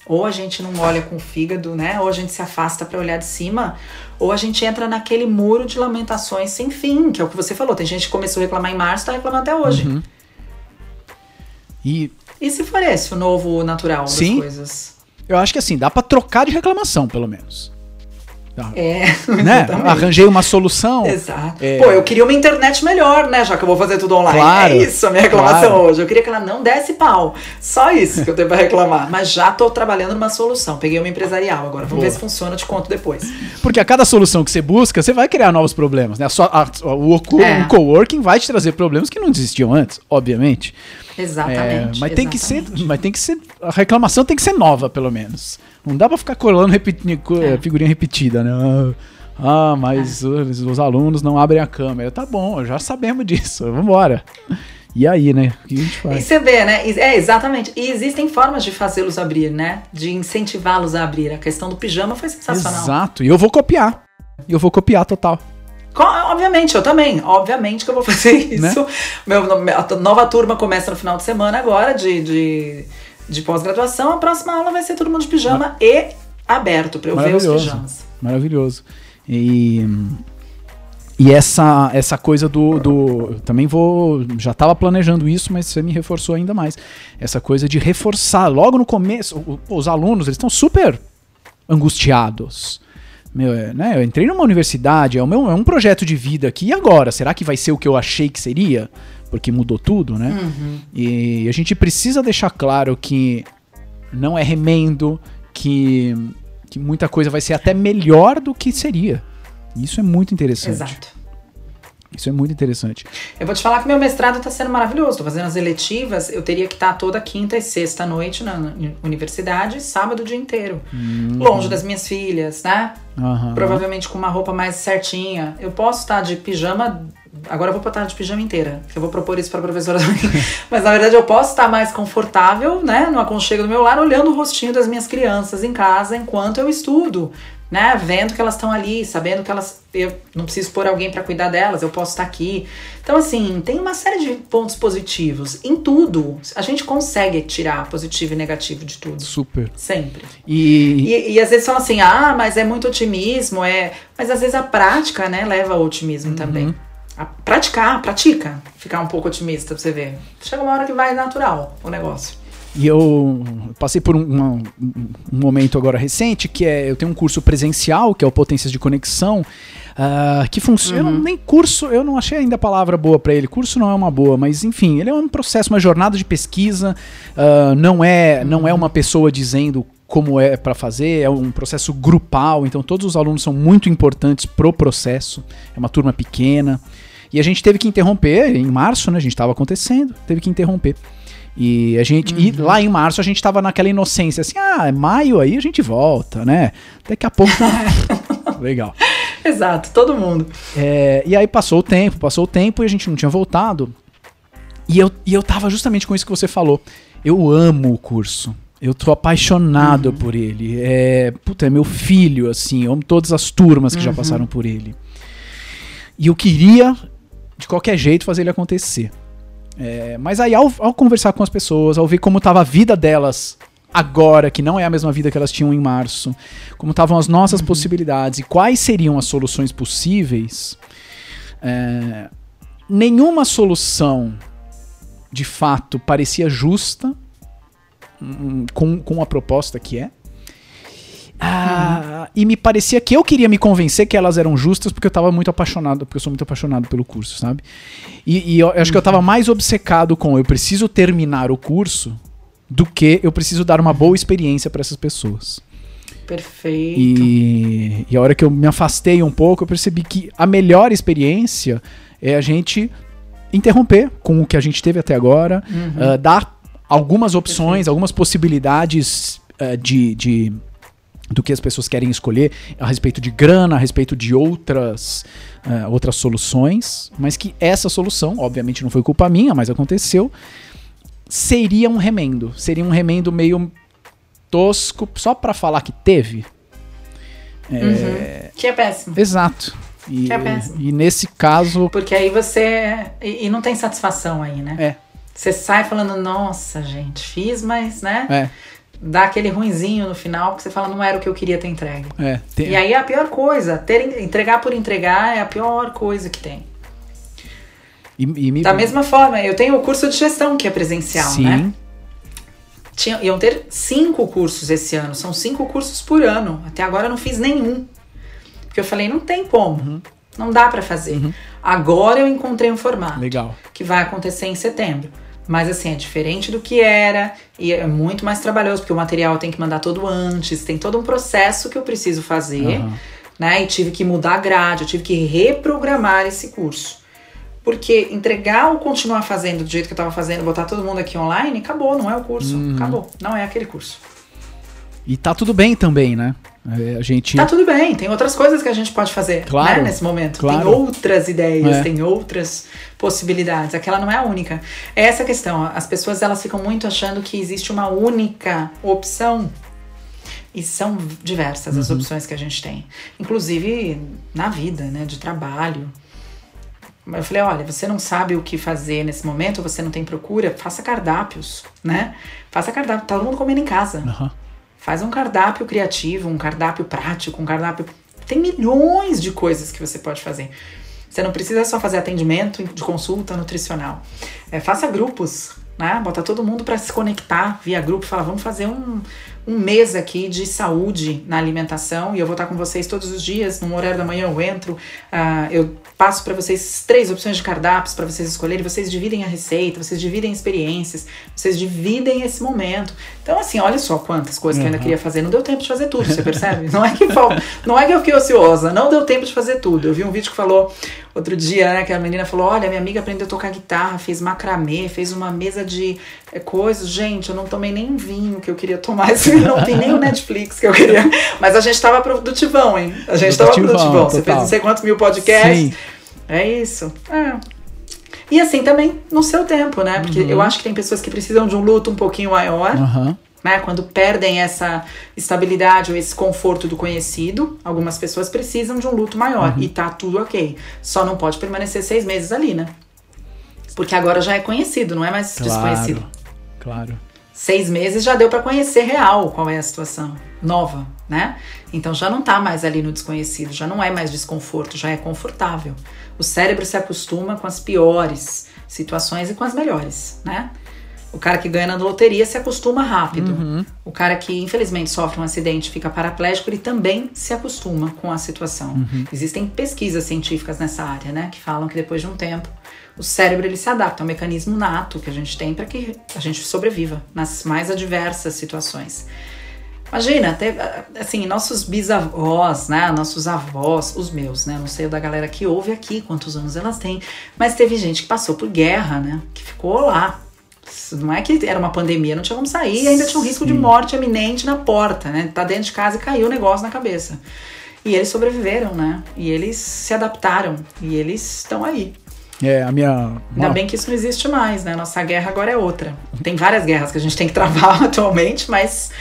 ou a gente não olha com o fígado, né? Ou a gente se afasta para olhar de cima, ou a gente entra naquele muro de lamentações sem fim, que é o que você falou. Tem gente que começou a reclamar em março, tá reclamando até hoje. Uhum. E... e se for esse o novo natural Sim, das coisas? Eu acho que assim, dá para trocar de reclamação, pelo menos. Tá. É, né? Arranjei uma solução. Exato. É... Pô, eu queria uma internet melhor, né? Já que eu vou fazer tudo online. Claro, é isso a minha reclamação claro. hoje. Eu queria que ela não desse pau. Só isso que eu tenho pra reclamar. Mas já tô trabalhando numa solução. Peguei uma empresarial agora. Vamos Boa. ver se funciona, te conto depois. Porque a cada solução que você busca, você vai criar novos problemas, né? A, a, o, o, é. o coworking vai te trazer problemas que não existiam antes, obviamente. Exatamente. É, mas exatamente. tem que ser, mas tem que ser, a reclamação tem que ser nova, pelo menos. Não dá pra ficar colando repeti é. figurinha repetida, né? Ah, mas é. os, os, alunos não abrem a câmera. Tá bom, já sabemos disso. Vambora. E aí, né? O que a gente faz? E você vê, né? É, exatamente. E existem formas de fazê-los abrir, né? De incentivá-los a abrir. A questão do pijama foi sensacional. Exato. E eu vou copiar. Eu vou copiar total. Obviamente, eu também. Obviamente que eu vou fazer isso. Né? Meu, a nova turma começa no final de semana agora, de, de, de pós-graduação. A próxima aula vai ser todo mundo de pijama Mar e aberto para eu ver os pijamas. Maravilhoso. E, e essa, essa coisa do, do. Também vou. Já estava planejando isso, mas você me reforçou ainda mais. Essa coisa de reforçar logo no começo. Os alunos, eles estão super angustiados meu, é, né, eu entrei numa universidade, é, o meu, é um projeto de vida aqui, e agora? Será que vai ser o que eu achei que seria? Porque mudou tudo, né? Uhum. E a gente precisa deixar claro que não é remendo, que, que muita coisa vai ser até melhor do que seria. Isso é muito interessante. Exato. Isso é muito interessante. Eu vou te falar que meu mestrado está sendo maravilhoso. Estou fazendo as eletivas. Eu teria que estar tá toda quinta e sexta noite na universidade, sábado o dia inteiro. Uhum. Longe das minhas filhas, né? Uhum. Provavelmente com uma roupa mais certinha. Eu posso estar de pijama. Agora eu vou estar de pijama inteira. Eu vou propor isso para a professora também. Mas na verdade eu posso estar mais confortável, né? No aconchego do meu lar, olhando o rostinho das minhas crianças em casa enquanto eu estudo né? Vendo que elas estão ali, sabendo que elas. Eu não preciso pôr alguém para cuidar delas, eu posso estar aqui. Então, assim, tem uma série de pontos positivos em tudo. A gente consegue tirar positivo e negativo de tudo. Super. Sempre. E, e, e às vezes falam assim, ah, mas é muito otimismo, é. Mas às vezes a prática, né, leva ao otimismo uhum. também. A praticar, pratica. Ficar um pouco otimista pra você ver. Chega uma hora que vai natural o negócio. E eu passei por um, uma, um, momento agora recente que é eu tenho um curso presencial que é o Potências de Conexão uh, que funciona uhum. nem curso eu não achei ainda a palavra boa para ele curso não é uma boa mas enfim ele é um processo uma jornada de pesquisa uh, não é não é uma pessoa dizendo como é para fazer, é um processo grupal, então todos os alunos são muito importantes pro processo. É uma turma pequena. E a gente teve que interromper em março, né? A gente estava acontecendo, teve que interromper. E a gente. Uhum. E lá em março a gente tava naquela inocência, assim, ah, é maio aí a gente volta, né? Daqui a pouco tá. Legal. Exato, todo mundo. É, e aí passou o tempo, passou o tempo e a gente não tinha voltado. E eu, e eu tava justamente com isso que você falou. Eu amo o curso. Eu tô apaixonado uhum. por ele. É, puta, é meu filho, assim. Eu amo todas as turmas que uhum. já passaram por ele. E eu queria, de qualquer jeito, fazer ele acontecer. É, mas aí, ao, ao, conversar com as pessoas, ao ver como estava a vida delas agora, que não é a mesma vida que elas tinham em março, como estavam as nossas uhum. possibilidades e quais seriam as soluções possíveis, é, nenhuma solução de fato parecia justa hum, com, com a proposta que é. Ah, e me parecia que eu queria me convencer que elas eram justas porque eu estava muito apaixonado, porque eu sou muito apaixonado pelo curso, sabe? E, e eu acho que eu estava mais obcecado com eu preciso terminar o curso do que eu preciso dar uma boa experiência para essas pessoas. Perfeito. E, e a hora que eu me afastei um pouco, eu percebi que a melhor experiência é a gente interromper com o que a gente teve até agora, uhum. uh, dar algumas opções, Perfeito. algumas possibilidades uh, de, de do que as pessoas querem escolher a respeito de grana, a respeito de outras, uh, outras soluções, mas que essa solução, obviamente não foi culpa minha, mas aconteceu, seria um remendo. Seria um remendo meio tosco, só para falar que teve. É... Uhum. Que é péssimo. Exato. E, que é péssimo. E nesse caso. Porque aí você. E, e não tem satisfação aí, né? É. Você sai falando, nossa, gente, fiz, mas, né? É dá aquele ruinzinho no final, porque você fala, não era o que eu queria ter entregue. É, tem... E aí é a pior coisa. Ter, entregar por entregar é a pior coisa que tem. E, e me... Da mesma forma, eu tenho o curso de gestão que é presencial, Sim. né? Tinha, iam ter cinco cursos esse ano, são cinco cursos por ano. Até agora eu não fiz nenhum. Porque eu falei, não tem como. Uhum. Não dá para fazer. Uhum. Agora eu encontrei um formato. Legal. Que vai acontecer em setembro. Mas assim, é diferente do que era e é muito mais trabalhoso, porque o material tem que mandar todo antes, tem todo um processo que eu preciso fazer, uhum. né? E tive que mudar a grade, eu tive que reprogramar esse curso. Porque entregar ou continuar fazendo do jeito que eu estava fazendo, botar todo mundo aqui online, acabou, não é o curso. Uhum. Acabou, não é aquele curso. E tá tudo bem também, né? É, a gente... Tá tudo bem, tem outras coisas que a gente pode fazer né, claro, né, nesse momento. Claro. Tem outras ideias, é. tem outras possibilidades. Aquela não é a única. É essa a questão. As pessoas elas ficam muito achando que existe uma única opção. E são diversas uhum. as opções que a gente tem. Inclusive na vida, né? De trabalho. Eu falei, olha, você não sabe o que fazer nesse momento, você não tem procura, faça cardápios, né? Faça cardápio, tá todo mundo comendo em casa. Uhum. Faz um cardápio criativo, um cardápio prático, um cardápio. Tem milhões de coisas que você pode fazer. Você não precisa só fazer atendimento de consulta nutricional. É, faça grupos, né? Bota todo mundo para se conectar via grupo. Fala, vamos fazer um, um mês aqui de saúde na alimentação e eu vou estar com vocês todos os dias. No horário da manhã eu entro, uh, eu passo para vocês três opções de cardápios para vocês escolherem. Vocês dividem a receita, vocês dividem experiências, vocês dividem esse momento. Então, assim, olha só quantas coisas uhum. que eu ainda queria fazer. Não deu tempo de fazer tudo, você percebe? não é que falta, não é que eu fiquei ociosa, não deu tempo de fazer tudo. Eu vi um vídeo que falou outro dia, né, que a menina falou: Olha, minha amiga aprendeu a tocar guitarra, fez macramê, fez uma mesa de é, coisas. Gente, eu não tomei nem vinho que eu queria tomar. Assim, não tem nem o Netflix que eu queria. Mas a gente tava produtivão, hein? A gente tava produtivão. Você fez não sei quantos mil podcasts. Sim. É isso. É. E assim também no seu tempo, né? Porque uhum. eu acho que tem pessoas que precisam de um luto um pouquinho maior. Uhum. Né? Quando perdem essa estabilidade ou esse conforto do conhecido, algumas pessoas precisam de um luto maior. Uhum. E tá tudo ok. Só não pode permanecer seis meses ali, né? Porque agora já é conhecido, não é mais claro, desconhecido. Claro. Seis meses já deu para conhecer real qual é a situação nova, né? Então já não tá mais ali no desconhecido, já não é mais desconforto, já é confortável. O cérebro se acostuma com as piores situações e com as melhores, né? O cara que ganha na loteria se acostuma rápido. Uhum. O cara que infelizmente sofre um acidente fica paraplégico, ele também se acostuma com a situação. Uhum. Existem pesquisas científicas nessa área, né, que falam que depois de um tempo o cérebro ele se adapta, é um mecanismo nato que a gente tem para que a gente sobreviva nas mais adversas situações. Imagina, até, assim, nossos bisavós, né, nossos avós, os meus, né, não sei da galera que ouve aqui quantos anos elas têm, mas teve gente que passou por guerra, né, que ficou lá. Não é que era uma pandemia, não tinha como sair, ainda tinha um risco de morte eminente na porta, né, tá dentro de casa e caiu o negócio na cabeça. E eles sobreviveram, né, e eles se adaptaram, e eles estão aí. É, a minha. Ainda bem que isso não existe mais, né? Nossa guerra agora é outra. Tem várias guerras que a gente tem que travar atualmente, mas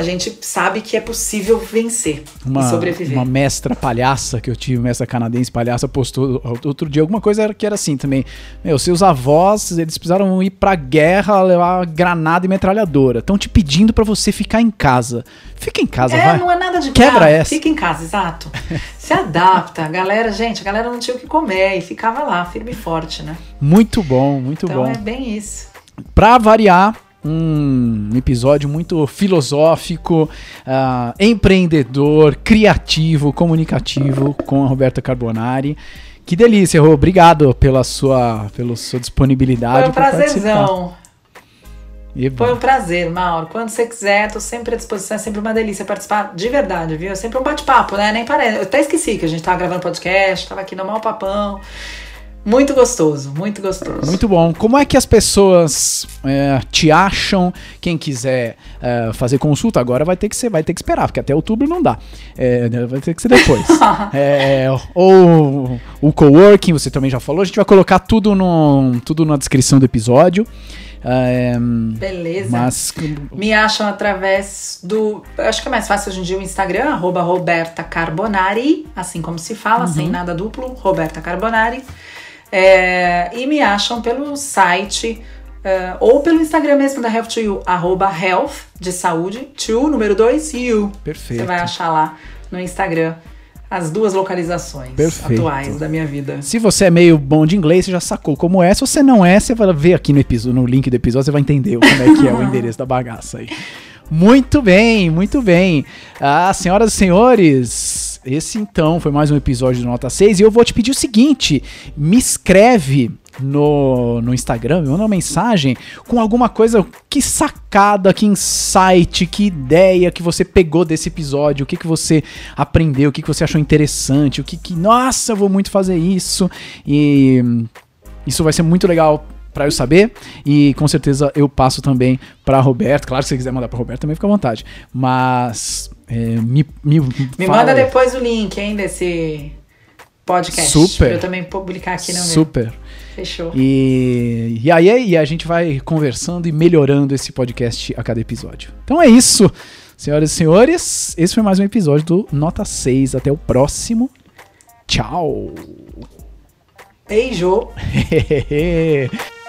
a gente sabe que é possível vencer uma, e sobreviver. Uma mestra palhaça que eu tive, mestra canadense palhaça, postou outro dia alguma coisa que era assim também. Meu, seus avós, eles precisaram ir pra guerra levar granada e metralhadora. Estão te pedindo para você ficar em casa. Fica em casa, é, vai. não é nada de Quebra casa. essa. Fica em casa, exato. Se adapta. A galera, gente, a galera não tinha o que comer e ficava lá, firme e forte, né? Muito bom, muito então, bom. Então é bem isso. Pra variar, um episódio muito filosófico, uh, empreendedor, criativo, comunicativo com a Roberta Carbonari. Que delícia, Rô. Obrigado pela sua, pela sua disponibilidade. Foi um prazerzão. Foi um prazer, Mauro. Quando você quiser, tô sempre à disposição. É sempre uma delícia participar de verdade, viu? É sempre um bate-papo, né? Nem parece. Eu até esqueci que a gente tava gravando podcast, tava aqui no mal papão. Muito gostoso, muito gostoso. Muito bom. Como é que as pessoas é, te acham? Quem quiser é, fazer consulta agora vai ter que ser, vai ter que esperar, porque até outubro não dá. É, vai ter que ser depois. É, ou o coworking, você também já falou. A gente vai colocar tudo, no, tudo na descrição do episódio. É, Beleza. Mas... Me acham através do. Acho que é mais fácil hoje em dia o Instagram, arroba Roberta Carbonari, assim como se fala, uhum. sem nada duplo, Roberta Carbonari. É, e me acham pelo site uh, ou pelo Instagram mesmo da Health to You, arroba health de saúde, to, número 2, you. Perfeito. Você vai achar lá no Instagram as duas localizações Perfeito. atuais da minha vida. Se você é meio bom de inglês, você já sacou como é. Se você não é, você vai ver aqui no, episódio, no link do episódio, você vai entender como é que é o endereço da bagaça aí. Muito bem, muito bem. Ah, senhoras e senhores, esse então foi mais um episódio do Nota 6 e eu vou te pedir o seguinte: me escreve no, no Instagram, me manda uma mensagem com alguma coisa, que sacada, que insight, que ideia que você pegou desse episódio, o que, que você aprendeu, o que, que você achou interessante, o que, que, nossa, eu vou muito fazer isso. E isso vai ser muito legal para eu saber e com certeza eu passo também para Roberto. Claro, se você quiser mandar para Roberto também fica à vontade. Mas é, me, me, me manda depois o link, hein, desse podcast. Super. Pra eu também publicar aqui no Super. meu. Fechou. E, e aí e a gente vai conversando e melhorando esse podcast a cada episódio. Então é isso, senhoras e senhores. Esse foi mais um episódio do Nota 6. Até o próximo. Tchau. Beijo.